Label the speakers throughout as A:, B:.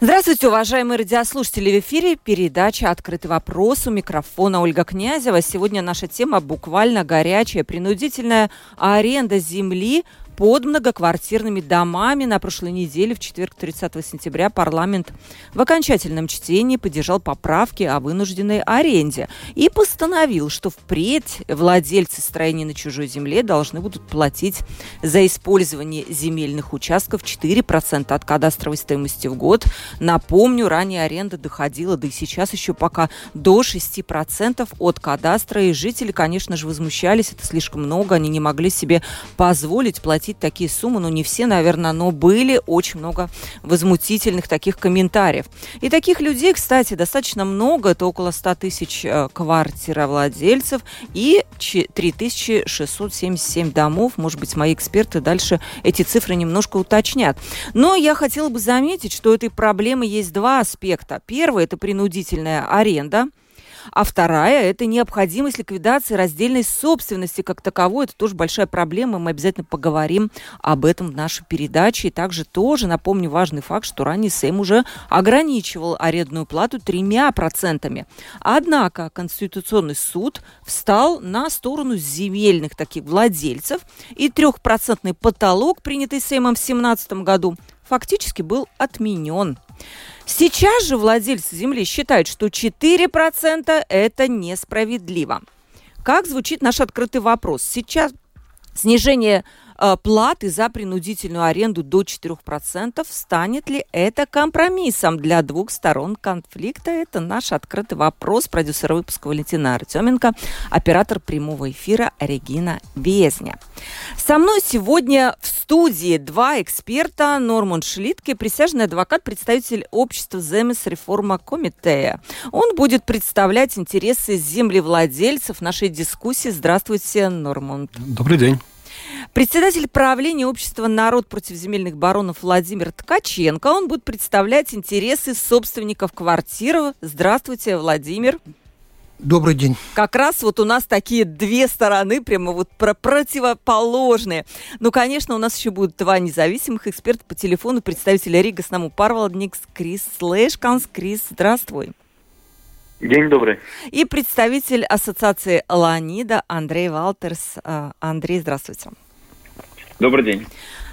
A: Здравствуйте, уважаемые радиослушатели. В эфире передача «Открытый вопрос». У микрофона Ольга Князева. Сегодня наша тема буквально горячая. Принудительная аренда земли под многоквартирными домами. На прошлой неделе, в четверг, 30 сентября, парламент в окончательном чтении поддержал поправки о вынужденной аренде и постановил, что впредь владельцы строений на чужой земле должны будут платить за использование земельных участков 4% от кадастровой стоимости в год. Напомню, ранее аренда доходила, да и сейчас еще пока до 6% от кадастра. И жители, конечно же, возмущались, это слишком много, они не могли себе позволить платить платить такие суммы, ну не все, наверное, но были очень много возмутительных таких комментариев. И таких людей, кстати, достаточно много, это около 100 тысяч э, квартировладельцев и 3677 домов. Может быть, мои эксперты дальше эти цифры немножко уточнят. Но я хотела бы заметить, что этой проблемы есть два аспекта. Первый – это принудительная аренда – а вторая – это необходимость ликвидации раздельной собственности как таковой. Это тоже большая проблема. Мы обязательно поговорим об этом в нашей передаче. И также тоже напомню важный факт, что ранее Сейм уже ограничивал арендную плату тремя процентами. Однако Конституционный суд встал на сторону земельных таких владельцев, и трехпроцентный потолок, принятый Сеймом в 2017 году, фактически был отменен. Сейчас же владельцы земли считают, что 4% это несправедливо. Как звучит наш открытый вопрос? Сейчас снижение платы за принудительную аренду до 4%. Станет ли это компромиссом для двух сторон конфликта? Это наш открытый вопрос. Продюсер выпуска Валентина Артеменко, оператор прямого эфира Регина Безня. Со мной сегодня в студии два эксперта. Норман Шлитке, присяжный адвокат, представитель общества Земес Реформа Комитея. Он будет представлять интересы землевладельцев нашей дискуссии. Здравствуйте, Норман.
B: Добрый день.
A: Председатель правления общества «Народ против земельных баронов» Владимир Ткаченко. Он будет представлять интересы собственников квартир. Здравствуйте, Владимир.
C: Добрый день.
A: Как раз вот у нас такие две стороны, прямо вот про противоположные. Ну, конечно, у нас еще будут два независимых эксперта по телефону. Представителя Рига с нами Парвалдникс Крис Слэшканс. Крис, здравствуй.
D: День добрый.
A: И представитель ассоциации Ланида Андрей Валтерс. А, Андрей, здравствуйте.
D: Добрый день.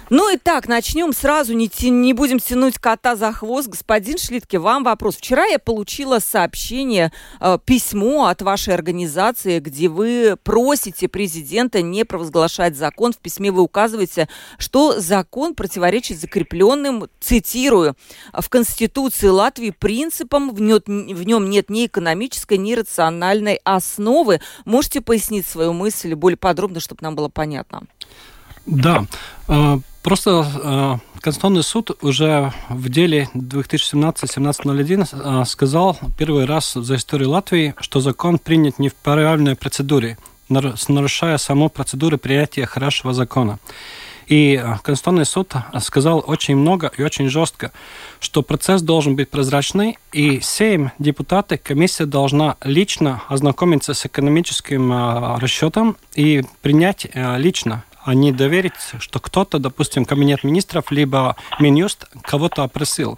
A: Ну и так, начнем сразу, не, не будем тянуть кота за хвост. Господин Шлитке, вам вопрос. Вчера я получила сообщение, э, письмо от вашей организации, где вы просите президента не провозглашать закон. В письме вы указываете, что закон противоречит закрепленным, цитирую, в Конституции Латвии принципам, в, нем, в нем нет ни экономической, ни рациональной основы. Можете пояснить свою мысль более подробно, чтобы нам было понятно?
B: Да, э, просто э, Конституционный суд уже в деле 2017-1701 э, сказал первый раз за историю Латвии, что закон принят не в правильной процедуре, нарушая саму процедуру принятия хорошего закона. И Конституционный суд сказал очень много и очень жестко, что процесс должен быть прозрачный, и семь депутаты, комиссия должна лично ознакомиться с экономическим расчетом и принять лично не доверить, что кто-то, допустим, кабинет министров, либо Минюст кого-то опросил.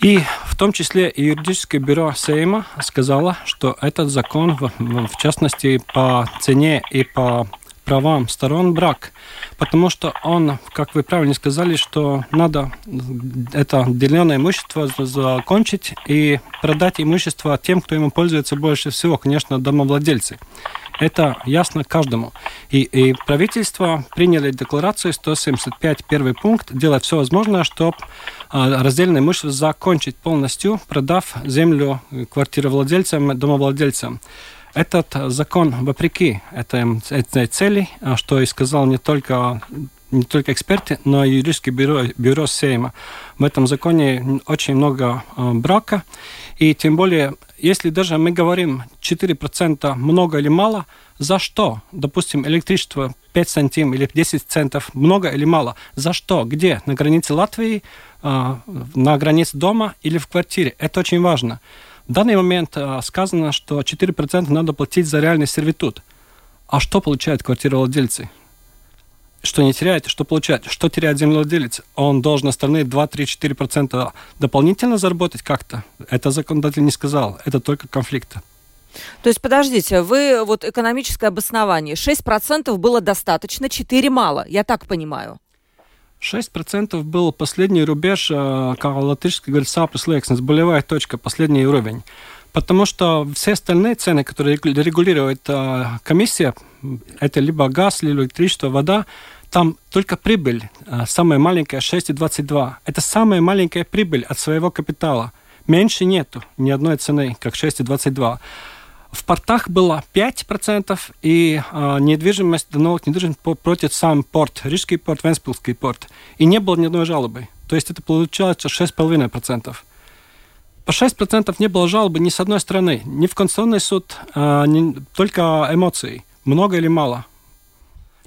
B: И в том числе и юридическое бюро Сейма сказало, что этот закон, в, в частности, по цене и по правам сторон брак, потому что он, как вы правильно сказали, что надо это деленное имущество закончить и продать имущество тем, кто ему пользуется больше всего, конечно, домовладельцы. Это ясно каждому. И, и правительство приняли декларацию 175, первый пункт, делать все возможное, чтобы а, раздельное имущество закончить полностью, продав землю квартировладельцам, домовладельцам. Этот закон, вопреки этой, этой цели, а, что и сказал не только не только эксперты, но и юридическое бюро, бюро Сейма. В этом законе очень много э, брака. И тем более, если даже мы говорим 4% много или мало, за что? Допустим, электричество 5 сантим или 10 центов, много или мало? За что? Где? На границе Латвии, э, на границе дома или в квартире? Это очень важно. В данный момент э, сказано, что 4% надо платить за реальный сервитут. А что получают квартировладельцы? что не теряет, что получает, что теряет землевладелец. Он должен остальные 2, 3, 4 процента дополнительно заработать как-то. Это законодатель не сказал, это только конфликты.
A: То есть, подождите, вы вот экономическое обоснование. 6% было достаточно, 4 мало, я так понимаю.
B: 6% был последний рубеж, э, как латышский говорит, сапрес лекснес, болевая точка, последний уровень. Потому что все остальные цены, которые регулирует э, комиссия, это либо газ, либо электричество, вода, там только прибыль, э, самая маленькая 6,22. Это самая маленькая прибыль от своего капитала. Меньше нету ни одной цены, как 6,22. В портах было 5%, и э, недвижимость, налог недвижимость против сам порт, Рижский порт, Венспилский порт. И не было ни одной жалобы. То есть это получается 6,5%. По 6% не было жалобы ни с одной стороны, ни в Конституционный суд, а, ни, только эмоции. Много или мало.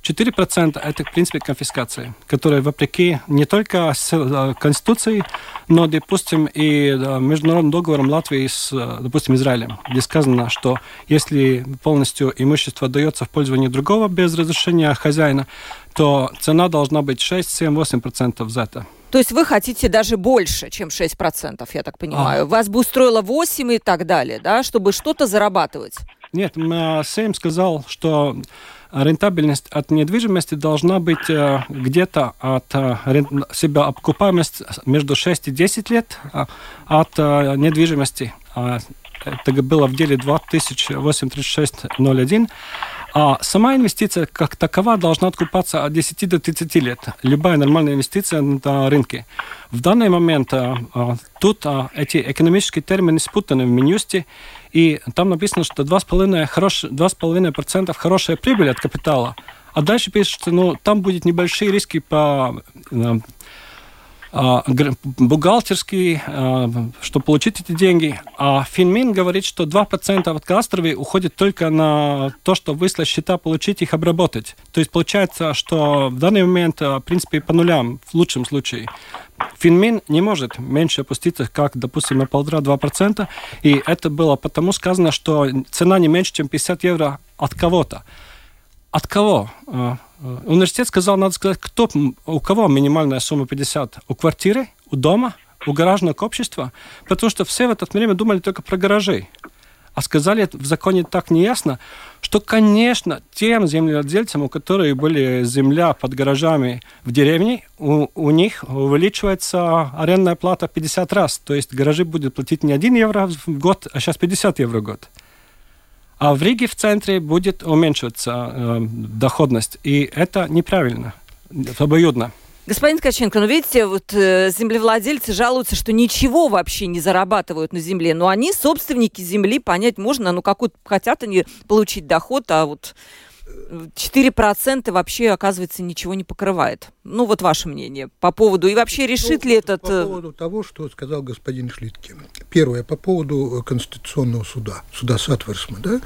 B: 4% это, в принципе, конфискация, которая вопреки не только э, Конституции, но, допустим, и э, международным договором Латвии с, э, допустим, Израилем, где сказано, что если полностью имущество дается в пользование другого без разрешения хозяина, то цена должна быть 6, 7, 8% за это.
A: То есть вы хотите даже больше, чем 6%, я так понимаю. А. Вас бы устроило 8 и так далее, да, чтобы что-то зарабатывать?
B: Нет, Сейм сказал, что рентабельность от недвижимости должна быть э, где-то от э, себя окупаемость между 6 и 10 лет а от э, недвижимости. А, это было в деле 283601. А сама инвестиция как такова должна откупаться от 10 до 30 лет. Любая нормальная инвестиция на рынке. В данный момент тут эти экономические термины спутаны в Минюсте. И там написано, что 2,5%, хорош, 2,5% хорошая прибыль от капитала. А дальше пишет, что ну, там будет небольшие риски по бухгалтерский, а, чтобы получить эти деньги. А Финмин говорит, что 2% от кадастровой уходит только на то, что выслать счета, получить их, обработать. То есть получается, что в данный момент, а, в принципе, по нулям, в лучшем случае. Финмин не может меньше опуститься, как, допустим, на полтора-два процента. И это было потому сказано, что цена не меньше, чем 50 евро от кого-то. От кого? Университет сказал, надо сказать, кто, у кого минимальная сумма 50? У квартиры, у дома, у гаражного общества? Потому что все в это время думали только про гаражи. А сказали в законе так неясно, что, конечно, тем землевладельцам, у которых были земля под гаражами в деревне, у, у них увеличивается арендная плата 50 раз. То есть гаражи будут платить не 1 евро в год, а сейчас 50 евро в год. А в Риге в центре будет уменьшиваться э, доходность. И это неправильно, это обоюдно.
A: Господин Ткаченко, ну видите, вот э, землевладельцы жалуются, что ничего вообще не зарабатывают на земле, но они собственники земли, понять можно, ну какой хотят они получить доход, а вот 4% вообще, оказывается, ничего не покрывает. Ну, вот ваше мнение по поводу, и вообще решит
C: ну,
A: ли этот...
C: По э, поводу того, что сказал господин Шлиткин. Первое, по поводу э, Конституционного суда, суда Сатверсма. Да?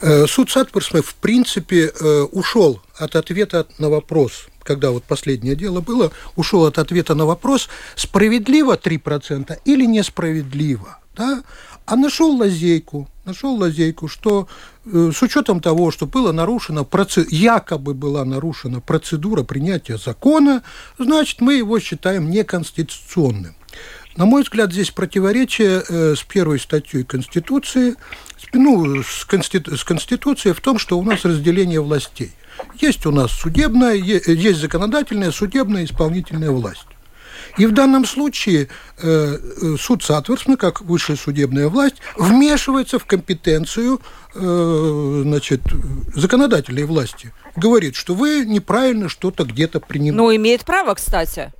C: Э, суд Сатверсма, в принципе, ушел от ответа на вопрос, когда вот последнее дело было, ушел от ответа на вопрос, справедливо 3% или несправедливо. Да? а нашел лазейку, нашел лазейку, что с учетом того, что было нарушено, процед... якобы была нарушена процедура принятия закона, значит, мы его считаем неконституционным. На мой взгляд, здесь противоречие э, с первой статьей Конституции, ну, с, конститу... с Конституцией в том, что у нас разделение властей. Есть у нас судебная, есть законодательная, судебная, исполнительная власть. И в данном случае э, э, суд соответственно, как высшая судебная власть, вмешивается в компетенцию э, значит, законодательной власти. Говорит, что вы неправильно что-то где-то принимаете.
A: Ну, имеет право, кстати.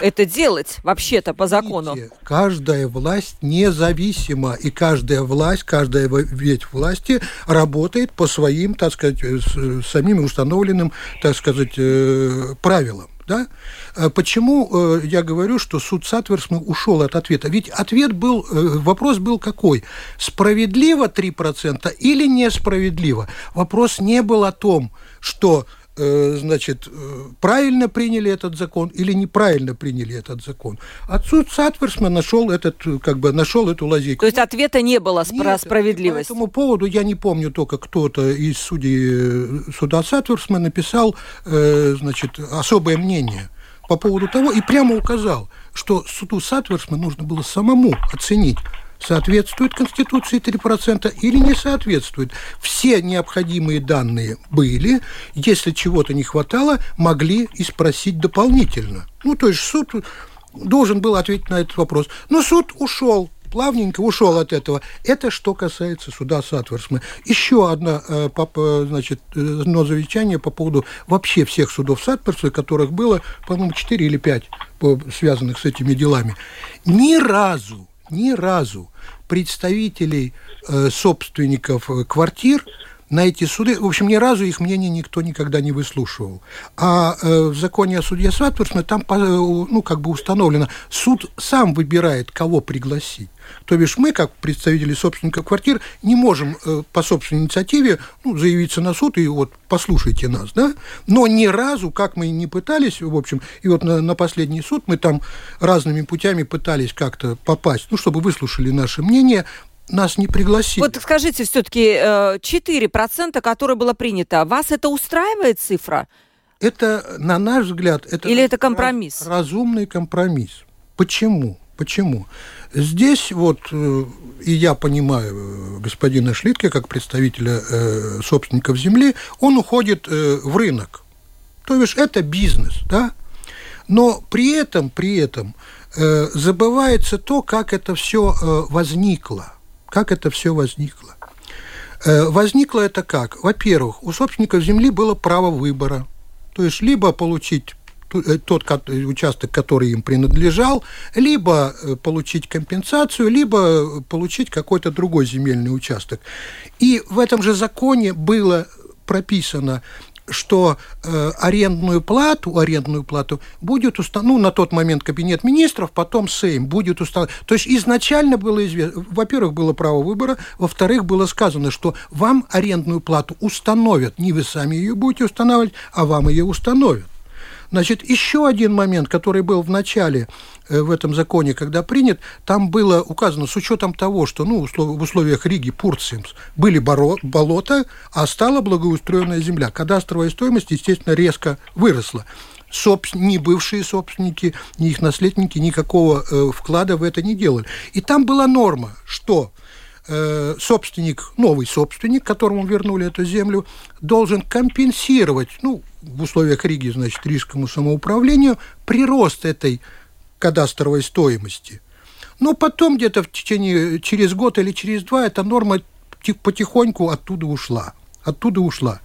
A: это делать вообще-то по закону?
C: Каждая власть независима, и каждая власть, каждая ветвь власти работает по своим, так сказать, самим установленным, так сказать, э, правилам. Да? А почему э, я говорю, что суд Сатверсмы ушел от ответа? Ведь ответ был, э, вопрос был какой? Справедливо 3% или несправедливо? Вопрос не был о том, что значит, э, правильно приняли этот закон или неправильно приняли этот закон. Отсюда Сатверсма нашел этот, как бы нашел эту лазейку.
A: То есть ответа не было Нет, про справедливость?
C: По этому поводу я не помню только кто-то из судей э, суда Сатверсмана написал, значит, особое мнение по поводу того и прямо указал, что суду Сатверсмана нужно было самому оценить, соответствует Конституции 3% или не соответствует. Все необходимые данные были, если чего-то не хватало, могли и спросить дополнительно. Ну, то есть суд должен был ответить на этот вопрос. Но суд ушел плавненько ушел от этого. Это что касается суда Сатверсмы. Еще одно, э, значит, одно замечание по поводу вообще всех судов Сатверсмы, которых было, по-моему, 4 или 5 связанных с этими делами. Ни разу ни разу представителей э, собственников э, квартир на эти суды, в общем, ни разу их мнение никто никогда не выслушивал. А э, в законе о судье Сватворсме там, э, ну, как бы установлено, суд сам выбирает, кого пригласить. То бишь мы, как представители собственников квартир, не можем э, по собственной инициативе ну, заявиться на суд и вот послушайте нас, да? Но ни разу, как мы не пытались, в общем, и вот на, на последний суд мы там разными путями пытались как-то попасть, ну, чтобы выслушали наше мнение, нас не пригласили.
A: Вот скажите, все-таки 4%, э, которое было принято, вас это устраивает цифра?
C: Это, на наш взгляд, это...
A: Или это компромисс?
C: Разумный компромисс. Почему? Почему? Здесь вот, э, и я понимаю э, господина Шлитке, как представителя э, собственников земли, он уходит в рынок. То есть это бизнес, да? Но при этом, при этом забывается то, как это все возникло. Как это все возникло. Возникло это как? Во-первых, у собственников земли было право выбора. То есть либо получить тот участок, который им принадлежал, либо э, получить компенсацию, либо получить какой-то другой земельный участок. И в этом же законе было прописано, что э, арендную плату, арендную плату будет установлен, ну, на тот момент Кабинет министров, потом Сейм будет установлен. То есть изначально было известно, во-первых, было право выбора, во-вторых, было сказано, что вам арендную плату установят, не вы сами ее будете устанавливать, а вам ее установят. Значит, еще один момент, который был в начале э, в этом законе, когда принят, там было указано, с учетом того, что ну, в условиях Риги, Пурцимс, были болота, а стала благоустроенная земля. Кадастровая стоимость, естественно, резко выросла собс... ни бывшие собственники, ни их наследники никакого э, вклада в это не делали. И там была норма, что э, собственник, новый собственник, которому вернули эту землю, должен компенсировать, ну, в условиях Риги, значит, рижскому самоуправлению прирост этой кадастровой стоимости. Но потом где-то в течение, через год или через два эта норма потихоньку оттуда ушла оттуда ушла.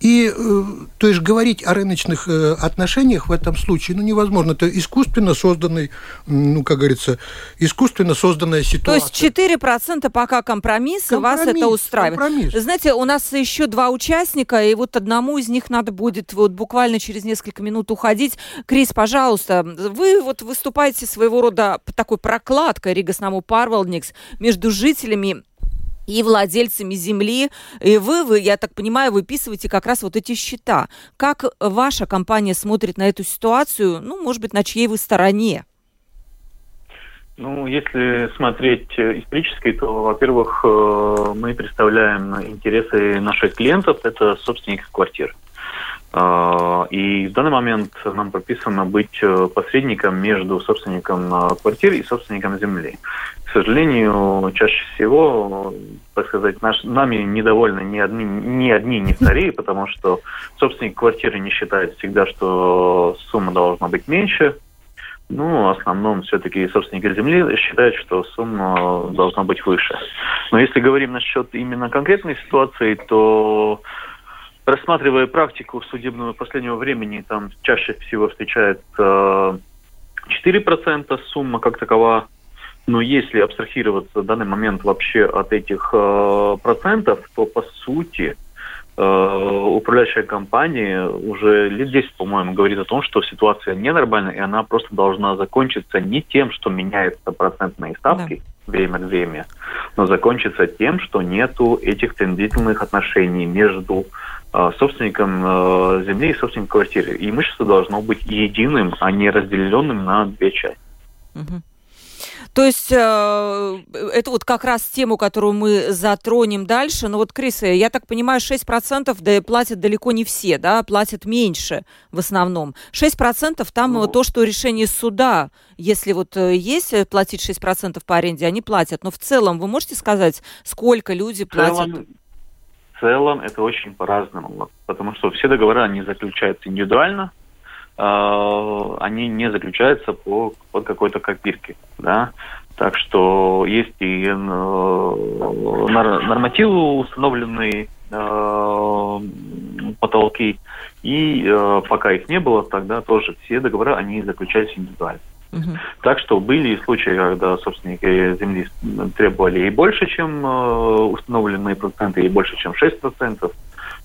C: И, э, то есть, говорить о рыночных э, отношениях в этом случае, ну, невозможно. Это искусственно созданный, ну, как говорится, искусственно созданная ситуация.
A: То есть 4% пока компромисс, компромисс вас это устраивает. Компромисс. Знаете, у нас еще два участника, и вот одному из них надо будет вот буквально через несколько минут уходить. Крис, пожалуйста, вы вот выступаете своего рода такой прокладкой Ригаснаму Парвалникс между жителями и владельцами земли. И вы, вы, я так понимаю, выписываете как раз вот эти счета. Как ваша компания смотрит на эту ситуацию? Ну, может быть, на чьей вы стороне?
D: Ну, если смотреть э, исторически, то, во-первых, э, мы представляем интересы наших клиентов, это собственников квартир. А, и в данный момент нам прописано быть э, посредником между собственником квартир и собственником земли. К сожалению, чаще всего, так сказать, наш, нами недовольны ни одни, ни одни, ни вторые, потому что собственник квартиры не считает всегда, что сумма должна быть меньше. Ну, в основном все-таки собственники земли считают, что сумма должна быть выше. Но если говорим насчет именно конкретной ситуации, то рассматривая практику судебного последнего времени, там чаще всего встречается 4% сумма как такова. Но если абстрахироваться в данный момент вообще от этих э, процентов, то по сути э, управляющая компания уже лет 10, по-моему, говорит о том, что ситуация ненормальная, и она просто должна закончиться не тем, что меняются процентные ставки да. время от времени, но закончиться тем, что нету этих тендительных отношений между э, собственником э, земли и собственником квартиры. И имущество должно быть единым, а не разделенным на две части.
A: Угу. То есть э, это вот как раз тему, которую мы затронем дальше. Но вот, Крис, я так понимаю, 6% да, платят далеко не все, да, платят меньше в основном. 6% там ну, то, что решение суда, если вот э, есть э, платить 6% по аренде, они платят. Но в целом вы можете сказать, сколько люди платят?
D: В целом это очень по-разному, потому что все договоры, они заключаются индивидуально, Э, они не заключаются по, под какой-то копирке. Да? Так что есть и э, нормативы установленные, э, потолки, и э, пока их не было, тогда тоже все договоры, они заключались индивидуально. Угу. Так что были случаи, когда собственники земли требовали и больше, чем э, установленные проценты, и больше, чем 6%.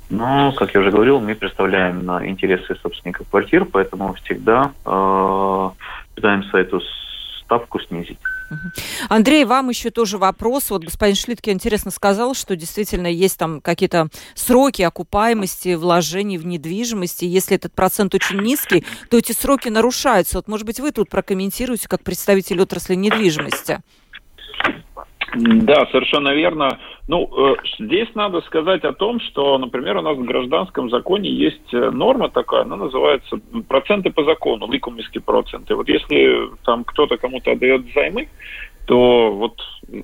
D: Но, как я уже говорил, мы представляем интересы собственников квартир, поэтому всегда э, пытаемся эту ставку снизить.
A: Андрей, вам еще тоже вопрос. Вот господин Шлитке интересно сказал, что действительно есть там какие-то сроки окупаемости вложений в недвижимости. Если этот процент очень низкий, то эти сроки нарушаются. Вот, может быть, вы тут прокомментируете как представитель отрасли недвижимости.
E: Да, совершенно верно. Ну, э, здесь надо сказать о том, что, например, у нас в гражданском законе есть э, норма такая, она называется проценты по закону, ликумовские проценты. Вот если там кто-то кому-то отдает займы, то вот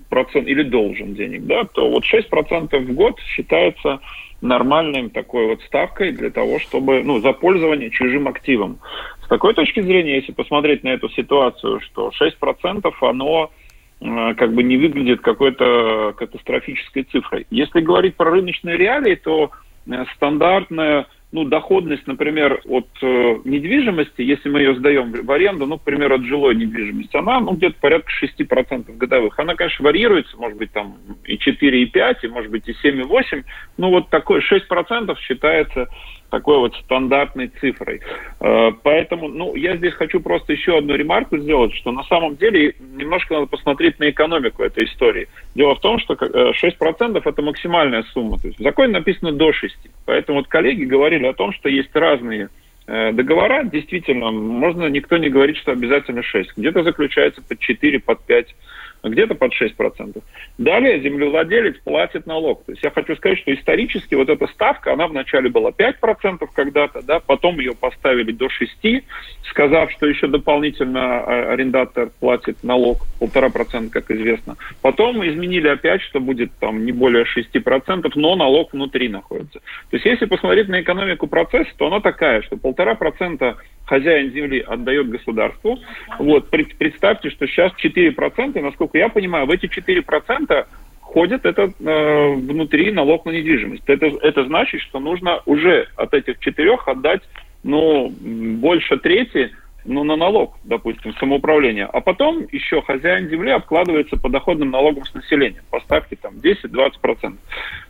E: процент или должен денег, да, то вот 6% в год считается нормальным такой вот ставкой для того, чтобы, ну, за пользование чужим активом. С такой точки зрения, если посмотреть на эту ситуацию, что 6% оно как бы не выглядит какой-то катастрофической цифрой. Если говорить про рыночные реалии, то э, стандартная ну, доходность, например, от э, недвижимости, если мы ее сдаем в аренду, ну, к примеру, от жилой недвижимости, она ну, где-то порядка 6% годовых. Она, конечно, варьируется, может быть, там и 4, и 5, и, может быть, и 7, и 8. Ну, вот такое 6% считается такой вот стандартной цифрой. Э, поэтому, ну, я здесь хочу просто еще одну ремарку сделать, что на самом деле немножко надо посмотреть на экономику этой истории. Дело в том, что 6% э, это максимальная сумма. То есть в законе написано до 6. Поэтому вот коллеги говорили о том, что есть разные э, договора. Действительно, можно никто не говорит, что обязательно 6. Где-то заключается под 4, под 5 где-то под 6%. Далее землевладелец платит налог. То есть я хочу сказать, что исторически вот эта ставка, она вначале была 5% когда-то, да, потом ее поставили до 6%, сказав, что еще дополнительно а, арендатор платит налог, полтора процента, как известно. Потом изменили опять, что будет там не более 6%, но налог внутри находится. То есть если посмотреть на экономику процесса, то она такая, что полтора процента хозяин земли отдает государству. Вот, представьте, что сейчас 4%, насколько я понимаю, в эти 4% ходит это э, внутри налог на недвижимость. Это, это значит, что нужно уже от этих четырех отдать ну, больше трети ну, на налог, допустим, самоуправление. А потом еще хозяин земли обкладывается подоходным налогом с населения по ставке там 10-20%.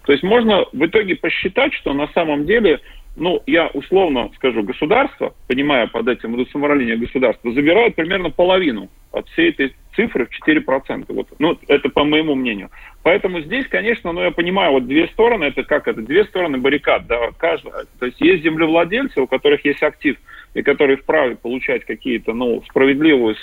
E: То есть можно в итоге посчитать, что на самом деле ну, я условно скажу, государство, понимая под этим водосамоуправление государства, забирает примерно половину от всей этой цифры в 4%. Вот. Ну, это по моему мнению. Поэтому здесь, конечно, ну, я понимаю, вот две стороны, это как это, две стороны баррикад, да, каждая. То есть есть землевладельцы, у которых есть актив, и которые вправе получать какие-то, ну, справедливую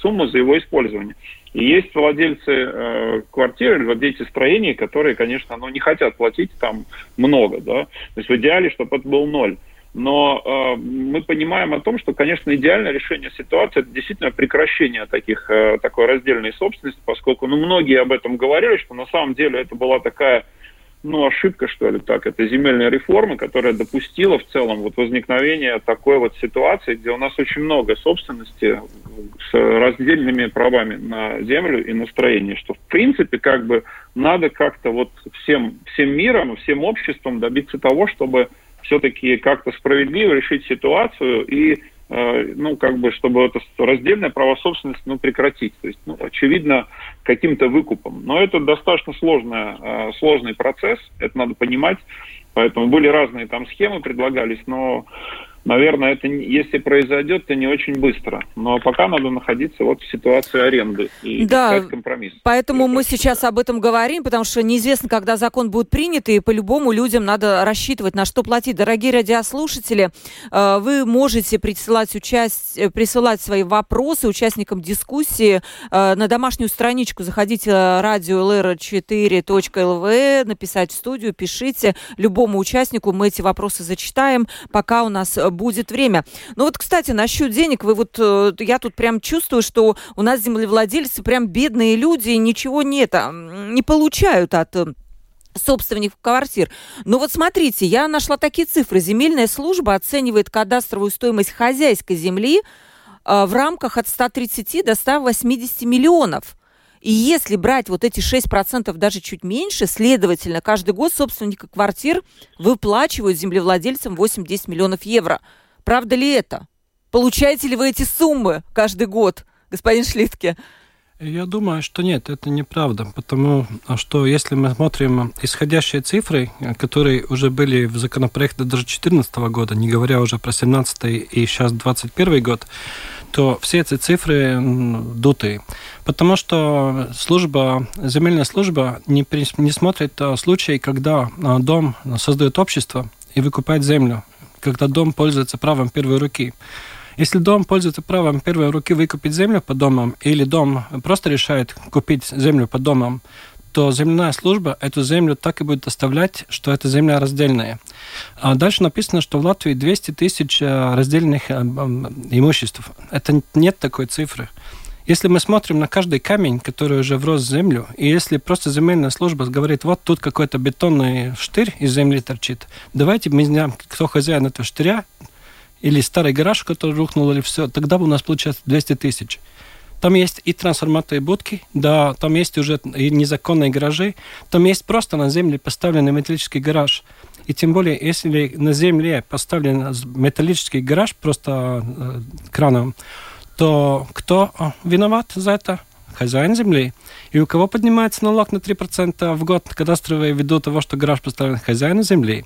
E: сумму за его использование. И есть владельцы э, квартир владельцы строений, которые, конечно, ну, не хотят платить там много, да. То есть в идеале, чтобы это был ноль. Но э, мы понимаем о том, что, конечно, идеальное решение ситуации это действительно прекращение таких, э, такой раздельной собственности, поскольку ну, многие об этом говорили, что на самом деле это была такая ну, ошибка, что ли, так, это земельная реформа, которая допустила в целом вот возникновение такой вот ситуации, где у нас очень много собственности с раздельными правами на землю и на строение, что в принципе как бы надо как-то вот всем, всем миром, всем обществом добиться того, чтобы все-таки как-то справедливо решить ситуацию и ну, как бы, чтобы это раздельное право собственности, ну, прекратить. То есть, ну, очевидно, каким-то выкупом. Но это достаточно сложная, э, сложный процесс, это надо понимать. Поэтому были разные там схемы предлагались, но наверное, это если произойдет, то не очень быстро. Но пока надо находиться вот в ситуации аренды и
A: да,
E: искать компромисс.
A: Поэтому мы сейчас об этом говорим, потому что неизвестно, когда закон будет принят, и по-любому людям надо рассчитывать, на что платить. Дорогие радиослушатели, э, вы можете присылать, участь, э, присылать свои вопросы участникам дискуссии э, на домашнюю страничку. Заходите радио lr4.lv, написать в студию, пишите любому участнику. Мы эти вопросы зачитаем, пока у нас будет время. Ну вот, кстати, насчет денег, вы вот, э, я тут прям чувствую, что у нас землевладельцы прям бедные люди, ничего нет, не получают от э, собственников квартир. Но вот смотрите, я нашла такие цифры. Земельная служба оценивает кадастровую стоимость хозяйской земли э, в рамках от 130 до 180 миллионов. И если брать вот эти 6%, даже чуть меньше, следовательно, каждый год собственники квартир выплачивают землевладельцам 8-10 миллионов евро. Правда ли это? Получаете ли вы эти суммы каждый год, господин Шлитке?
B: Я думаю, что нет, это неправда, потому что если мы смотрим исходящие цифры, которые уже были в законопроекте даже 2014 года, не говоря уже про 17 и сейчас 21 год, то все эти цифры дутые. Потому что служба, земельная служба не, не смотрит а, случаи, когда а, дом создает общество и выкупает землю, когда дом пользуется правом первой руки. Если дом пользуется правом первой руки выкупить землю под домом, или дом просто решает купить землю под домом, то земляная служба эту землю так и будет оставлять, что эта земля раздельная. А дальше написано, что в Латвии 200 тысяч э, раздельных э, имуществ. Это нет такой цифры. Если мы смотрим на каждый камень, который уже врос в землю, и если просто земельная служба говорит, вот тут какой-то бетонный штырь из земли торчит, давайте мы знаем, кто хозяин этого штыря, или старый гараж, который рухнул, или все, тогда бы у нас получается 200 тысяч. Там есть и трансформаторные будки, да, там есть уже и незаконные гаражи, там есть просто на земле поставленный металлический гараж. И тем более, если на земле поставлен металлический гараж просто э, краном, то кто э, виноват за это? Хозяин земли, и у кого поднимается налог на 3% в год кадастровые ввиду того, что гараж поставлен хозяину земли,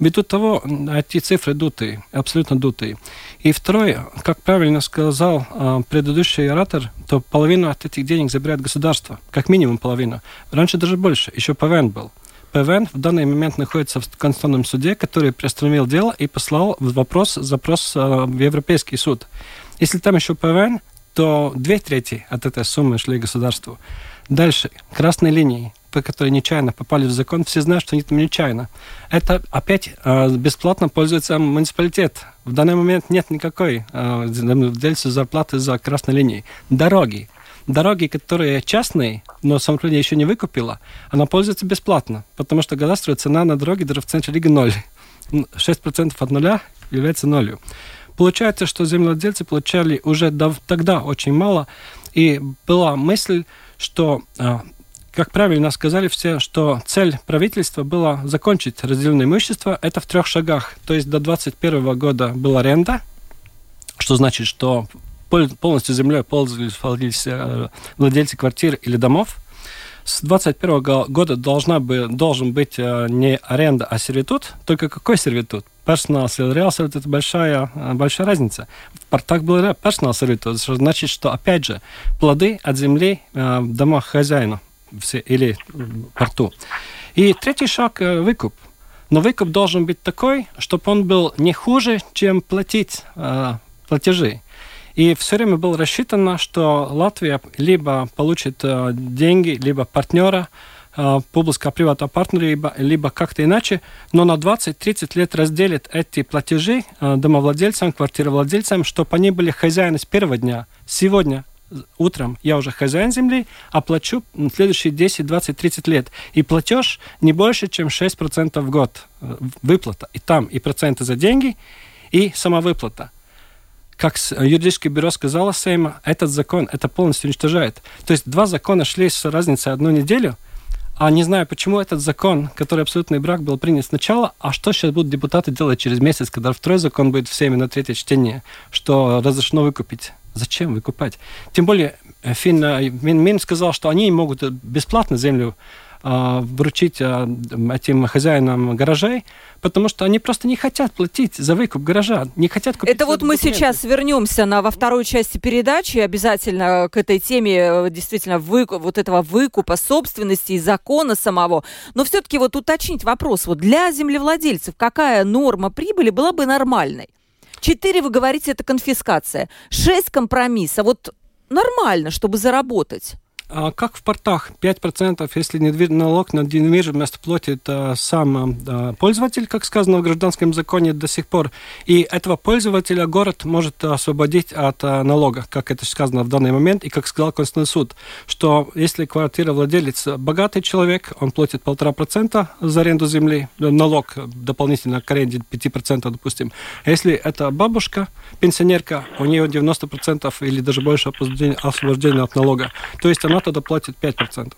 B: ввиду того, эти цифры дутые, абсолютно дутые. И второе, как правильно сказал э, предыдущий оратор, то половину от этих денег забирает государство, как минимум половину. Раньше даже больше, еще ПВН был. ПВН в данный момент находится в Конституционном суде, который приостановил дело и послал вопрос, запрос э, в Европейский суд. Если там еще ПВН, то две трети от этой суммы шли государству. Дальше, красные линии, по которой нечаянно попали в закон, все знают, что они там нечаянно. Это опять э, бесплатно пользуется муниципалитет. В данный момент нет никакой э, владельца зарплаты за красной линией. Дороги. Дороги, которые частные, но самоуправление еще не выкупило, она пользуется бесплатно, потому что кадастровая цена на дороге даже в центре Риги ноль. 6% от нуля является нолью. Получается, что землевладельцы получали уже тогда очень мало, и была мысль, что а, как правильно сказали все, что цель правительства была закончить разделенное имущество. Это в трех шагах. То есть до 2021 года была аренда, что значит, что полностью землей пользовались э, владельцы квартир или домов. С 2021 года должна бы, должен быть э, не аренда, а сервитут. Только какой сервитут? Персонал реал сервитут это большая, э, большая разница. В портах был персонал сервитут, что значит, что опять же плоды от земли э, в домах хозяина все, или порту. И третий шаг э, выкуп. Но выкуп должен быть такой, чтобы он был не хуже, чем платить э, платежи. И все время было рассчитано, что Латвия либо получит э, деньги, либо партнера, э, публично-приватного партнера, либо, как-то иначе, но на 20-30 лет разделит эти платежи э, домовладельцам, квартировладельцам, чтобы они были хозяины с первого дня. Сегодня утром я уже хозяин земли, а плачу следующие 10, 20, 30 лет. И платеж не больше, чем 6% в год. Выплата. И там и проценты за деньги, и сама выплата как юридическое бюро сказало Сейма, этот закон это полностью уничтожает. То есть два закона шли с разницей одну неделю, А не знаю, почему этот закон, который абсолютный брак, был принят сначала, а что сейчас будут депутаты делать через месяц, когда второй закон будет в Сейме на третье чтение, что разрешено выкупить? Зачем выкупать? Тем более, э, Фин, э, Мин, Мин сказал, что они могут бесплатно землю э, вручить э, этим хозяинам гаражей, потому что они просто не хотят платить за выкуп гаража, не хотят купить.
A: Это вот мы
B: документы.
A: сейчас вернемся на во второй части передачи обязательно к этой теме э, действительно выкуп, вот этого выкупа собственности и закона самого. Но все-таки вот уточнить вопрос вот для землевладельцев какая норма прибыли была бы нормальной? Четыре, вы говорите, это конфискация. Шесть компромисс. А вот нормально, чтобы заработать.
B: А как в портах? 5%, если недвиж... налог на недвижимость платит а, сам а, пользователь, как сказано в гражданском законе до сих пор. И этого пользователя город может освободить от а, налога, как это сказано в данный момент. И как сказал Конституционный суд, что если квартира владелец богатый человек, он платит полтора процента за аренду земли, налог дополнительно к аренде 5%, допустим. А если это бабушка, пенсионерка, у нее 90% или даже больше освобождения от налога. То есть она тогда платит 5%.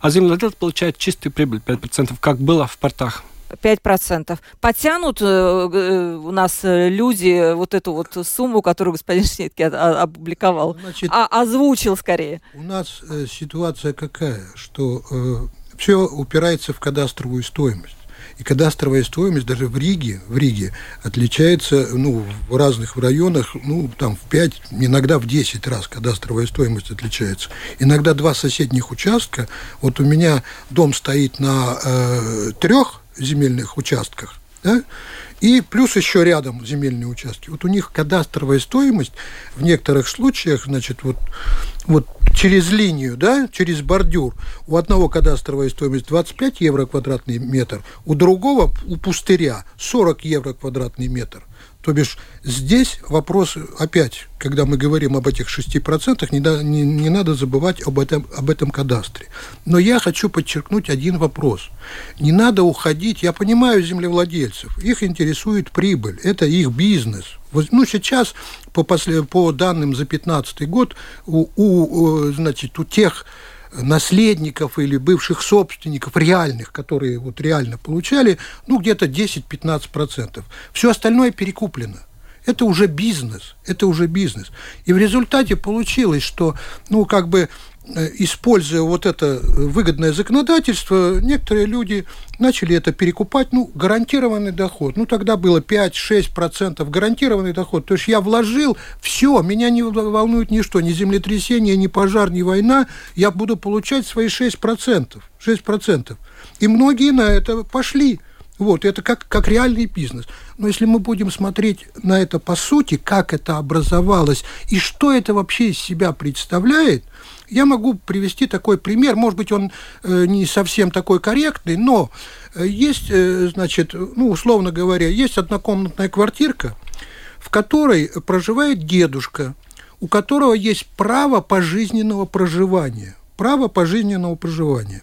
B: А земледел получает чистую прибыль 5%, как было в портах.
A: 5%. Потянут э, э, у нас э, люди вот эту вот сумму, которую господин Шнитке опубликовал,
C: Значит,
A: а, озвучил скорее.
C: У нас э, ситуация какая, что э, все упирается в кадастровую стоимость. И кадастровая стоимость даже в Риге, в Риге отличается ну, в разных районах, ну, там в 5, иногда в 10 раз кадастровая стоимость отличается. Иногда два соседних участка, вот у меня дом стоит на э, трех земельных участках, да, и плюс еще рядом земельные участки. Вот у них кадастровая стоимость в некоторых случаях, значит, вот, вот через линию, да, через бордюр, у одного кадастровая стоимость 25 евро квадратный метр, у другого, у пустыря, 40 евро квадратный метр. То бишь здесь вопрос опять, когда мы говорим об этих 6%, не, да, не, не надо забывать об этом, об этом кадастре. Но я хочу подчеркнуть один вопрос. Не надо уходить, я понимаю землевладельцев, их интересует прибыль, это их бизнес. Ну, сейчас, по, после, по данным за 2015 год, у, у, значит, у тех наследников или бывших собственников реальных, которые вот реально получали, ну, где-то 10-15%. Все остальное перекуплено. Это уже бизнес, это уже бизнес. И в результате получилось, что, ну, как бы используя вот это выгодное законодательство, некоторые люди начали это перекупать, ну, гарантированный доход. Ну, тогда было 5-6% гарантированный доход. То есть я вложил, все, меня не волнует ничто, ни землетрясение, ни пожар, ни война, я буду получать свои 6%. 6%. И многие на это пошли. Вот, это как, как реальный бизнес. Но если мы будем смотреть на это по сути, как это образовалось и что это вообще из себя представляет, я могу привести такой пример, может быть, он э, не совсем такой корректный, но э, есть, э, значит, ну, условно говоря, есть однокомнатная квартирка, в которой проживает дедушка, у которого есть право пожизненного проживания. Право пожизненного проживания.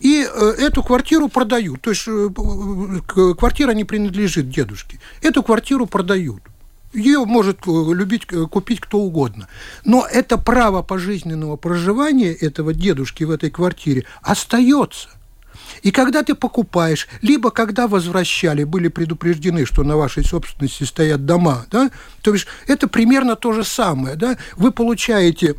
C: И эту квартиру продают. То есть квартира не принадлежит дедушке. Эту квартиру продают. Ее может э, любить, э, купить кто угодно. Но это право пожизненного проживания этого дедушки в этой квартире остается. И когда ты покупаешь, либо когда возвращали, были предупреждены, что на вашей собственности стоят дома, да, то есть это примерно то же самое, да, вы получаете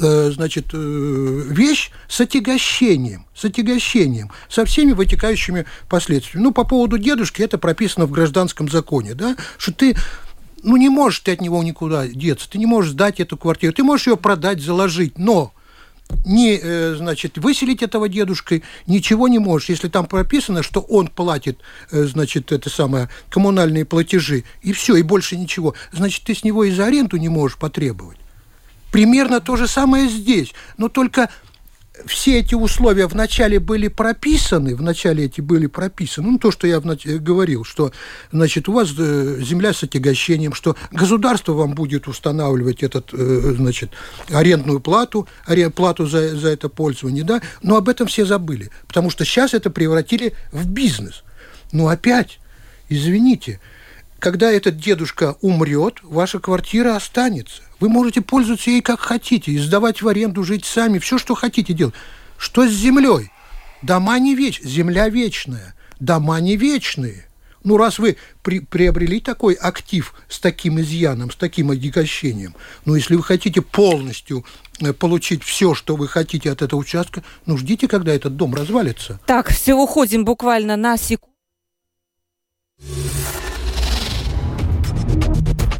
C: э, значит, вещь с отягощением, с отягощением, со всеми вытекающими последствиями. Ну, по поводу дедушки это прописано в гражданском законе, да, что ты ну, не можешь ты от него никуда деться, ты не можешь сдать эту квартиру, ты можешь ее продать, заложить, но не, э, значит, выселить этого дедушкой ничего не можешь, если там прописано, что он платит, э, значит, это самое, коммунальные платежи, и все, и больше ничего. Значит, ты с него и за аренду не можешь потребовать. Примерно то же самое здесь, но только все эти условия вначале были прописаны, вначале эти были прописаны, ну, то, что я говорил, что, значит, у вас э, земля с отягощением, что государство вам будет устанавливать этот, э, значит, арендную плату, плату за, за это пользование, да, но об этом все забыли, потому что сейчас это превратили в бизнес. Но опять, извините, когда этот дедушка умрет, ваша квартира останется. Вы можете пользоваться ей как хотите, и сдавать в аренду, жить сами, все, что хотите делать. Что с землей? дома не вечные, земля вечная, дома не вечные. Ну, раз вы при, приобрели такой актив с таким изъяном, с таким отягощением, ну, если вы хотите полностью э, получить все, что вы хотите от этого участка, ну, ждите, когда этот дом развалится.
A: Так, все, уходим буквально на секунду.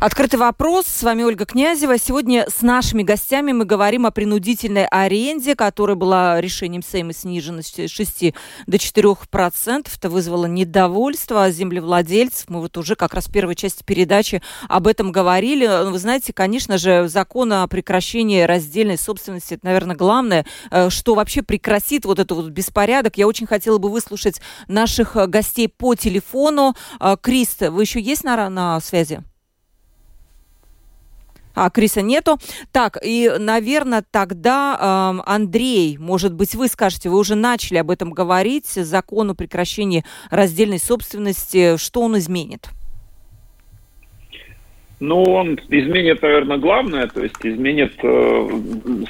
A: Открытый вопрос. С вами Ольга Князева. Сегодня с нашими гостями мы говорим о принудительной аренде, которая была решением Сейма снижена с 6 до 4 процентов. Это вызвало недовольство землевладельцев. Мы вот уже как раз в первой части передачи об этом говорили. Вы знаете, конечно же, закон о прекращении раздельной собственности, это, наверное, главное, э, что вообще прекратит вот этот вот беспорядок. Я очень хотела бы выслушать наших гостей по телефону. Э, Крист, вы еще есть на, на связи? А, Криса нету. Так, и, наверное, тогда э, Андрей, может быть, вы скажете, вы уже начали об этом говорить, закон о прекращении раздельной собственности, что он изменит?
E: Ну, он изменит, наверное, главное, то есть изменит э,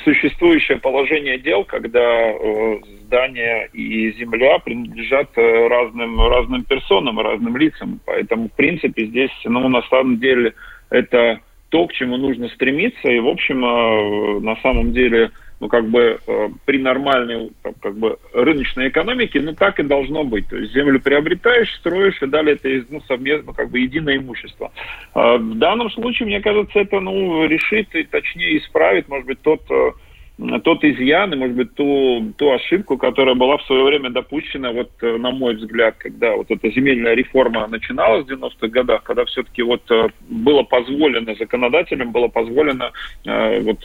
E: существующее положение дел, когда э, здания и земля принадлежат э, разным, разным персонам, разным лицам. Поэтому, в принципе, здесь, ну, на самом деле, это то, к чему нужно стремиться. И, в общем, э, на самом деле, ну, как бы э, при нормальной как бы, рыночной экономике, ну, так и должно быть. То есть землю приобретаешь, строишь, и далее это ну, совместно, как бы, единое имущество. В данном случае, мне кажется, это, ну, решит и точнее исправит, может быть, тот э, тот изъян и, может быть, ту, ту ошибку, которая была в свое время допущена, вот э, на мой взгляд, когда вот эта земельная реформа начиналась в 90-х годах, когда все-таки вот э, было позволено законодателям, было позволено э, вот,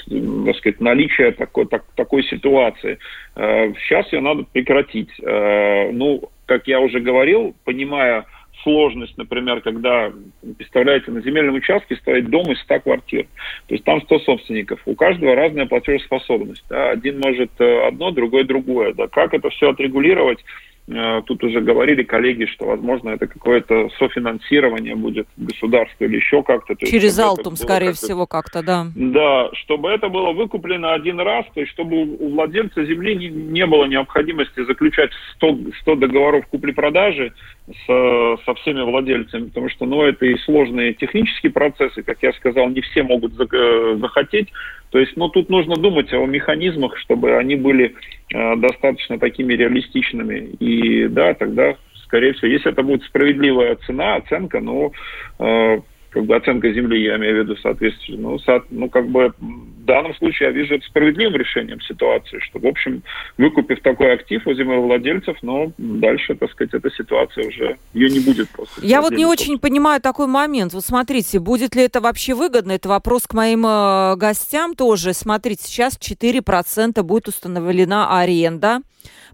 E: так сказать, наличие такой, так, такой ситуации. Сейчас ее надо прекратить. Ну, как я уже говорил, понимая сложность, например, когда, представляете, на земельном участке стоит дом из 100 квартир. То есть там 100 собственников. У каждого разная платежеспособность. Да? Один может э, одно, другой другое. Да? Как это все отрегулировать? Э, тут уже говорили коллеги, что, возможно, это какое-то софинансирование будет государства или еще как-то.
A: Через Алтум, скорее как всего, как-то, да.
E: Да, чтобы это было выкуплено один раз, то есть чтобы у владельца земли не, не было необходимости заключать 100, 100 договоров купли-продажи с, со всеми владельцами, потому что, ну, это и сложные технические процессы, как я сказал, не все могут э, захотеть то есть, ну, тут нужно думать о механизмах, чтобы они были достаточно такими реалистичными. И да, тогда, скорее всего, если это будет справедливая цена, оценка, ну, э, как бы оценка земли, я имею в виду, соответственно, ну, со, ну, как бы в данном случае я вижу это справедливым решением ситуации, что, в общем, выкупив такой актив у землевладельцев, но дальше, так сказать, эта ситуация уже, ее не будет просто.
A: Я вот не очень понимаю такой момент. Вот смотрите, будет ли это вообще выгодно? Это вопрос к моим э, гостям тоже. Смотрите, сейчас 4% будет установлена аренда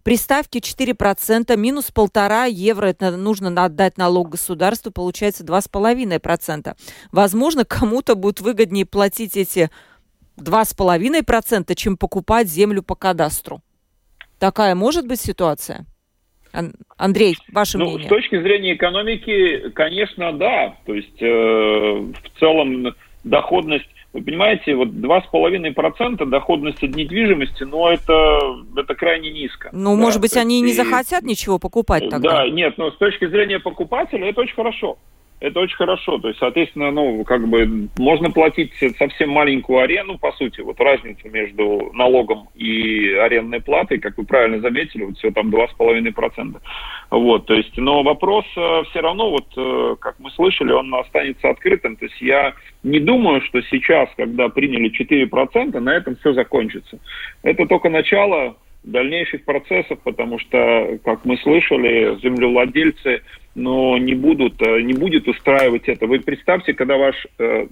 A: при ставке 4%, минус полтора евро, это нужно отдать налог государству, получается 2,5%. Возможно, кому-то будет выгоднее платить эти 2,5%, чем покупать землю по кадастру. Такая может быть ситуация? Андрей, ваше ну, мнение?
E: С точки зрения экономики, конечно, да. То есть э, в целом доходность вы понимаете, вот 2,5% доходности от недвижимости, но это, это крайне низко.
A: Ну, да, может быть, они и не захотят ничего покупать тогда?
E: Да, нет, но с точки зрения покупателя это очень хорошо это очень хорошо. То есть, соответственно, ну, как бы можно платить совсем маленькую арену, по сути, вот разницу между налогом и арендной платой, как вы правильно заметили, вот все там 2,5%. Вот, то есть, но вопрос э, все равно, вот, э, как мы слышали, он останется открытым. То есть я не думаю, что сейчас, когда приняли 4%, на этом все закончится. Это только начало дальнейших процессов, потому что, как мы слышали, землевладельцы но не будут, э, не будет устраивать это. Вы представьте, когда ваш, э,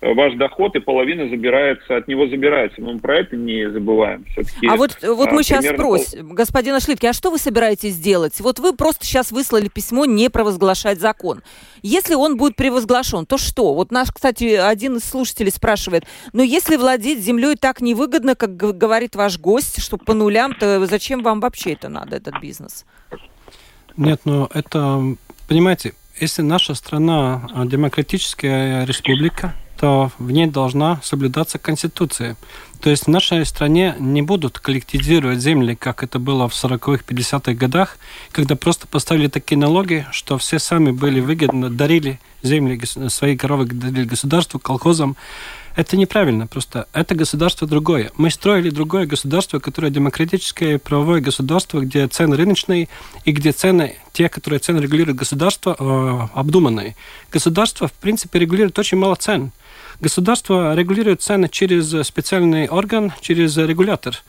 E: ваш доход и половина забирается, от него забирается. Мы про это не забываем.
A: а вот, вот мы сейчас спросим, пол... господин Ашлитки, а что вы собираетесь делать? Вот вы просто сейчас выслали письмо не провозглашать закон. Если он будет превозглашен, то что? Вот наш, кстати, один из слушателей спрашивает, но если владеть землей так невыгодно, как говорит ваш гость, что по нулям, то зачем вам вообще это надо, этот бизнес?
B: Нет, ну это, понимаете, если наша страна демократическая республика, что в ней должна соблюдаться Конституция. То есть в нашей стране не будут коллективизировать земли, как это было в 40-х, 50-х годах, когда просто поставили такие налоги, что все сами были выгодно, дарили земли, свои коровы дарили государству, колхозам. Это неправильно просто. Это государство другое. Мы строили другое государство, которое демократическое, правовое государство, где цены рыночные и где цены, те, которые цены регулируют государство, э, обдуманные. Государство, в принципе, регулирует очень мало цен. Государство регулирует цены через специальный орган, через регулятор.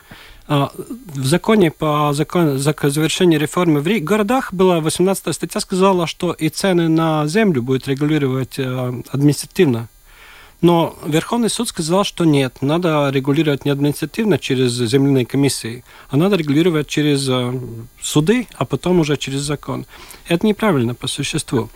B: А, в законе по закону за завершению реформы в городах была 18 статья сказала, что и цены на землю будет регулировать э, административно. Но Верховный суд сказал, что нет, надо регулировать не административно через земляные комиссии, а надо регулировать через э, суды, а потом уже через закон. Это неправильно по существу.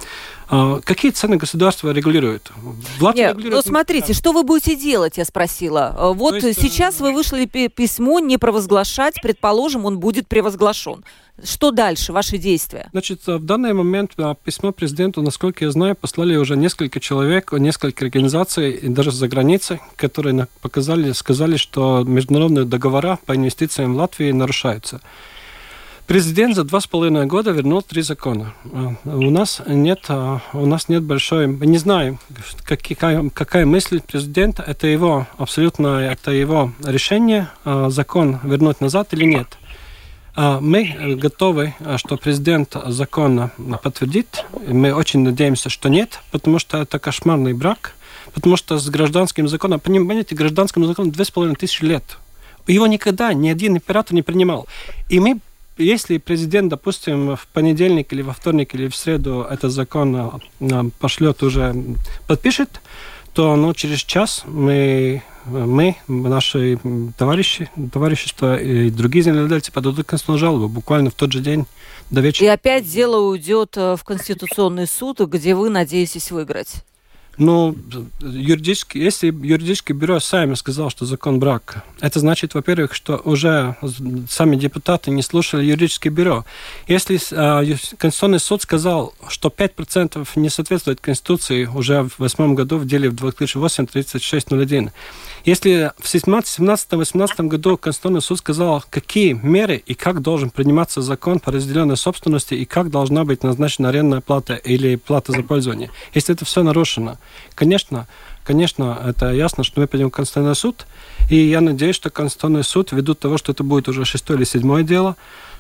B: А, какие цены государство регулирует?
A: Влад Нет, регулирует... Ну, смотрите, что вы будете делать, я спросила. А, вот есть, сейчас вы вышли письмо не провозглашать, предположим, он будет превозглашен. Что дальше, ваши действия?
B: Значит, в данный момент письмо президенту, насколько я знаю, послали уже несколько человек, несколько организаций, и даже за границей, которые показали, сказали, что международные договора по инвестициям в Латвии нарушаются. Президент за два с половиной года вернул три закона. А, у нас нет, а, у нас нет большой, не знаю, какая, какая мысль президента, это его абсолютно, это его решение, а, закон вернуть назад или нет. Мы готовы, что президент закон подтвердит. Мы очень надеемся, что нет, потому что это кошмарный брак, потому что с гражданским законом, понимаете, с половиной тысячи лет. Его никогда ни один император не принимал. И мы если президент, допустим, в понедельник или во вторник или в среду этот закон пошлет уже, подпишет, то ну, через час мы, мы, наши товарищи, товарищества и другие земледельцы подадут конституционную жалобу буквально в тот же день до вечера.
A: И опять дело уйдет э, в Конституционный суд, где вы надеетесь выиграть.
B: Ну, юридически, если юридическое бюро сами сказал, что закон брак, это значит, во-первых, что уже сами депутаты не слушали юридическое бюро. Если э, Конституционный суд сказал, что 5% не соответствует Конституции уже в восьмом году в деле в 2008-3601, если в 17-18 году Конституционный суд сказал, какие меры и как должен приниматься закон по разделенной собственности и как должна быть назначена арендная плата или плата за пользование, если это все нарушено, Конечно, конечно, это ясно, что мы пойдем в Конституционный суд, и я надеюсь, что Конституционный суд, ввиду того, что это будет уже шестое или седьмое дело,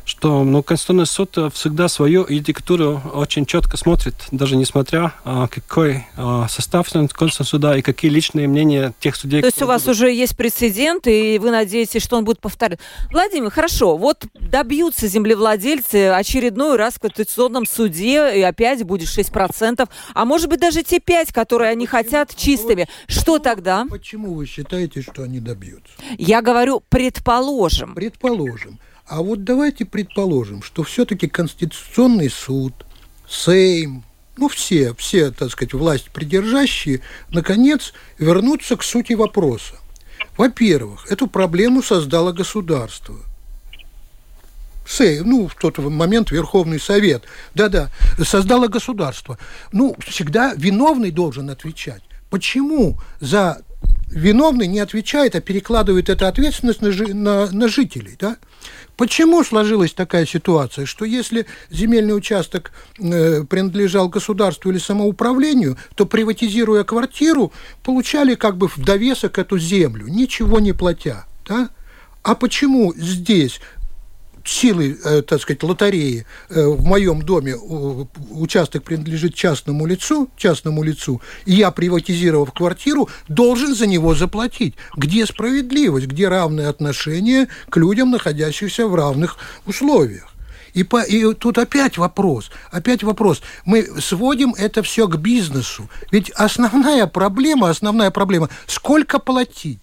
B: что ну, Конституционный суд всегда свою юдикатуру очень четко смотрит, даже несмотря а, какой а, состав Конституционного суда и какие личные мнения тех судей.
A: То есть у вас будут. уже есть прецедент, и вы надеетесь, что он будет повторен. Владимир, хорошо, вот добьются землевладельцы очередной раз в Конституционном суде, и опять будет 6%, а может быть даже те 5, которые они хотят чистыми. Что тогда?
C: Почему вы считаете, что они добьются?
A: Я говорю, предположим.
C: Предположим. А вот давайте предположим, что все-таки Конституционный суд, Сейм, ну все, все, так сказать, власть придержащие, наконец вернутся к сути вопроса. Во-первых, эту проблему создало государство. Сей, ну, в тот момент Верховный Совет, да-да, создало государство. Ну, всегда виновный должен отвечать. Почему за виновный не отвечает, а перекладывает эту ответственность на, на, на жителей, да? Почему сложилась такая ситуация, что если земельный участок э, принадлежал государству или самоуправлению, то приватизируя квартиру, получали как бы в довесок эту землю, ничего не платя, да? А почему здесь силы, э, так сказать, лотереи э, в моем доме участок принадлежит частному лицу, частному лицу, и я, приватизировав квартиру, должен за него заплатить. Где справедливость, где равное отношение к людям, находящимся в равных условиях? И, по, и тут опять вопрос, опять вопрос. Мы сводим это все к бизнесу. Ведь основная проблема, основная проблема, сколько платить?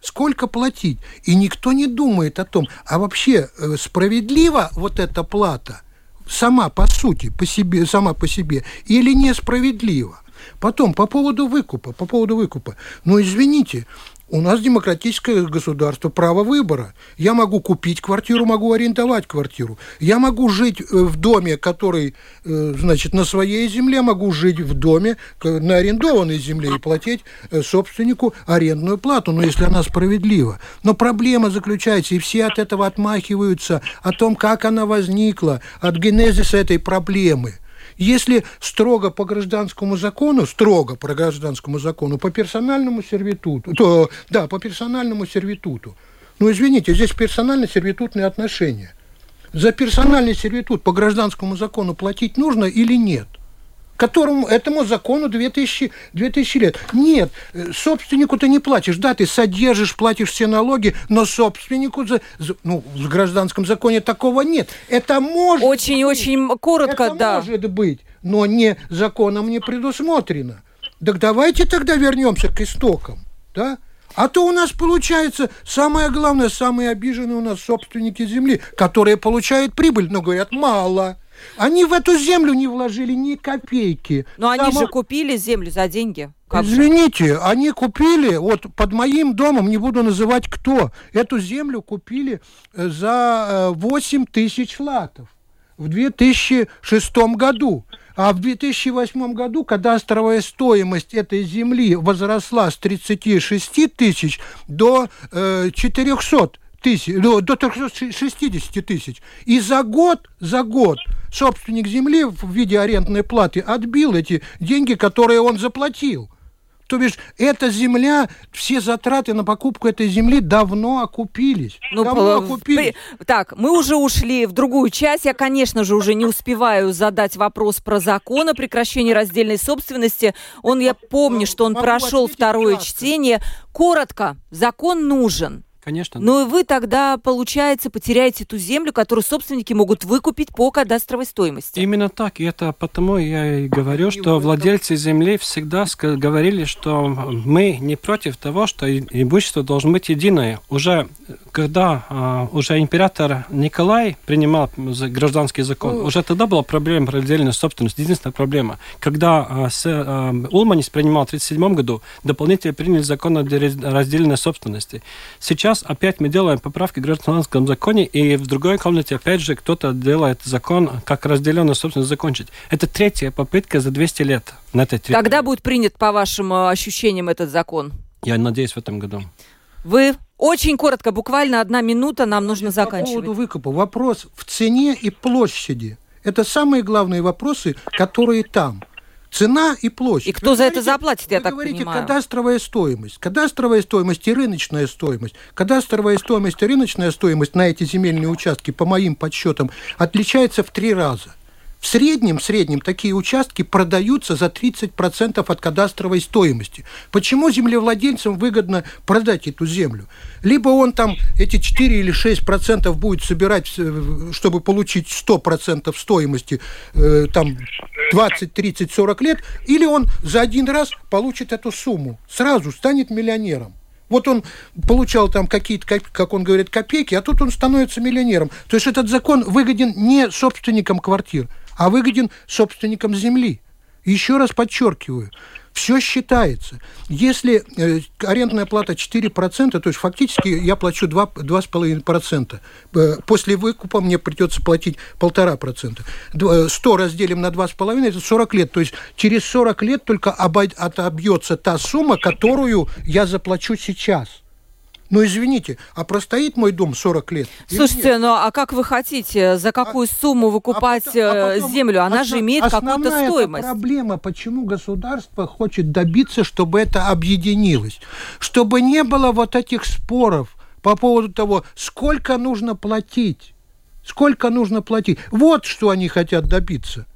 C: Сколько платить. И никто не думает о том, а вообще э, справедлива вот эта плата сама по сути, по себе, сама по себе, или несправедлива. Потом, по поводу выкупа, по поводу выкупа. Ну, извините, У нас демократическое государство, право выбора. Я могу купить квартиру, могу арендовать квартиру. Я могу жить э, в доме, который, э, значит, на своей земле, могу жить в доме на арендованной земле и платить э, собственнику арендную плату, но если она справедлива. Но проблема заключается, и все от этого отмахиваются, о том, как она возникла, от генезиса этой проблемы – если строго по гражданскому закону, строго по гражданскому закону, по персональному сервитуту, то, да, по персональному сервитуту, ну, извините, здесь персонально-сервитутные отношения. За персональный сервитут по гражданскому закону платить нужно или нет? Которому этому закону 2000, 2000 лет. Нет, э, собственнику ты не платишь. Да, ты содержишь, платишь все налоги, но собственнику, за, за, ну, в гражданском законе такого нет. Это может
A: Очень-очень коротко,
C: это
A: да.
C: может быть, но не законом не предусмотрено. Так давайте тогда вернемся к истокам, да? А то у нас получается самое главное, самые обиженные у нас собственники земли, которые получают прибыль, но говорят мало. Они в эту землю не вложили ни копейки.
A: Но Само... они же купили землю за деньги.
C: Как Извините, же? они купили, вот под моим домом, не буду называть кто, эту землю купили э, за 8 э, тысяч латов в 2006 году. А в 2008 году кадастровая стоимость этой земли возросла с 36 тысяч до э, 400 тысяч, до, до 360 тысяч. И за год, за год собственник земли в виде арендной платы отбил эти деньги, которые он заплатил. То бишь, эта земля, все затраты на покупку этой земли давно окупились. Ну, давно окупились.
A: Так, мы уже ушли в другую часть. Я, конечно же, уже не успеваю задать вопрос про закон о прекращении раздельной собственности. Он, я помню, что он прошел второе чтение. Коротко, закон нужен.
B: Конечно.
A: Но вы тогда, получается, потеряете ту землю, которую собственники могут выкупить по кадастровой стоимости.
B: Именно так. И это потому я и говорю, что владельцы земли всегда говорили, что мы не против того, что имущество должно быть единое. Уже когда а, уже император Николай принимал гражданский закон, ну, уже тогда была проблема раздельной собственности. Единственная проблема. Когда а, с, а, Улманис принимал в 1937 году, дополнительно приняли закон о раздельной собственности. Сейчас сейчас опять мы делаем поправки в гражданском законе, и в другой комнате опять же кто-то делает закон, как разделенную собственность закончить. Это третья попытка за 200 лет на этой
A: территории. Когда будет принят, по вашим э, ощущениям, этот закон?
B: Я надеюсь, в этом году.
A: Вы очень коротко, буквально одна минута, нам нужно заканчивать.
C: По поводу выкупа. Вопрос в цене и площади. Это самые главные вопросы, которые там. Цена и площадь.
A: И кто вы за говорите, это заплатит, я
C: вы
A: так
C: говорите,
A: понимаю?
C: кадастровая стоимость. Кадастровая стоимость и рыночная стоимость. Кадастровая стоимость и рыночная стоимость на эти земельные участки, по моим подсчетам, отличается в три раза. В среднем, в среднем такие участки продаются за 30% от кадастровой стоимости. Почему землевладельцам выгодно продать эту землю? Либо он там эти 4 или 6% будет собирать, э, чтобы получить 100% стоимости э, там 20, 30, 40 лет, или он за один раз получит эту сумму, сразу станет миллионером. Вот он получал там какие-то, как он говорит, копейки, а тут он становится миллионером. То есть этот закон выгоден не собственникам квартир, а выгоден собственникам земли. Еще раз подчеркиваю, все считается. Если э, арендная плата 4%, то есть фактически я плачу 2, 2,5%. Э, после выкупа мне придется платить 1,5%. 100 разделим на 2,5% это 40 лет. То есть через 40 лет только отобьется та сумма, которую я заплачу сейчас. Ну, извините, а простоит мой дом 40 лет?
A: Слушайте, ну а как вы хотите, за какую а, сумму выкупать а а потом, землю? Она основ, же имеет какую-то стоимость.
C: проблема, почему государство хочет добиться, чтобы это объединилось. Чтобы не было вот этих споров по поводу того, сколько нужно платить. Сколько нужно платить. Вот что они хотят добиться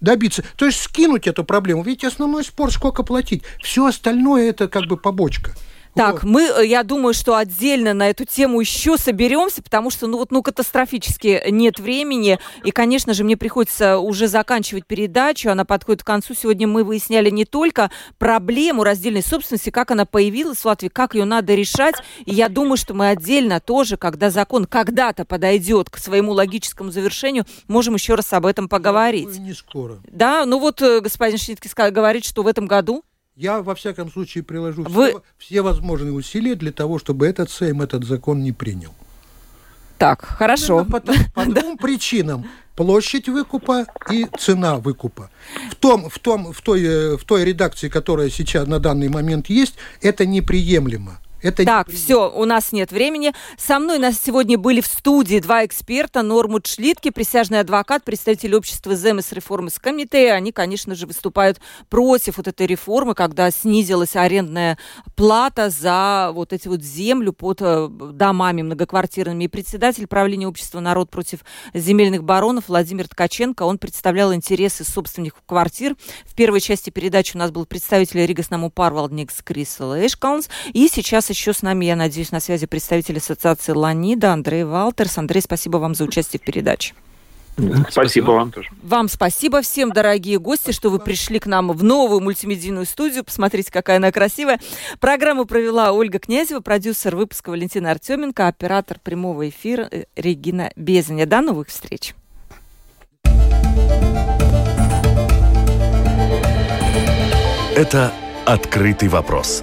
C: добиться. То есть скинуть эту проблему. Ведь основной спор, сколько платить. Все остальное это как бы побочка.
A: Так, мы, э, я думаю, что отдельно на эту тему еще соберемся, потому что, ну вот, ну, катастрофически нет времени. И, конечно же, мне приходится уже заканчивать передачу. Она подходит к концу. Сегодня мы выясняли не только проблему раздельной собственности, как она появилась в Латвии, как ее надо решать. И я думаю, что мы отдельно тоже, когда закон когда-то подойдет к своему логическому завершению, можем еще раз об этом поговорить.
C: Да, не скоро.
A: Да, ну вот э, господин Шнитки говорит, что в этом году
C: Я, во всяком случае, приложу Вы... все, все возможные усилия для того, чтобы этот Сейм этот закон не принял.
A: Так, хорошо.
C: По, по двум причинам. Площадь выкупа и цена выкупа. В, том, в, том, в, той, э, в той редакции, которая сейчас на данный момент есть, это неприемлемо.
A: Это так, все, у нас нет времени. Со мной у нас сегодня были в студии два эксперта. Нормут Шлитки, присяжный адвокат, представитель общества ЗМС реформы с комитета. Они, конечно же, выступают против вот этой реформы, когда снизилась арендная плата за вот эти вот землю под э, домами многоквартирными. И председатель правления общества «Народ против земельных баронов» Владимир Ткаченко, он представлял интересы собственников квартир. В первой части передачи у нас был представитель Ригас Намупар Валдникс Крисел Эшкаунс. И сейчас еще с нами, я надеюсь, на связи представитель ассоциации Ланида Андрей Валтерс. Андрей, спасибо вам за участие в передаче.
E: Спасибо. спасибо вам тоже.
A: Вам спасибо всем, дорогие гости, что вы пришли к нам в новую мультимедийную студию. Посмотрите, какая она красивая. Программу провела Ольга Князева, продюсер выпуска Валентина Артеменко, оператор прямого эфира э, Регина Безаня. До новых встреч.
F: Это «Открытый вопрос»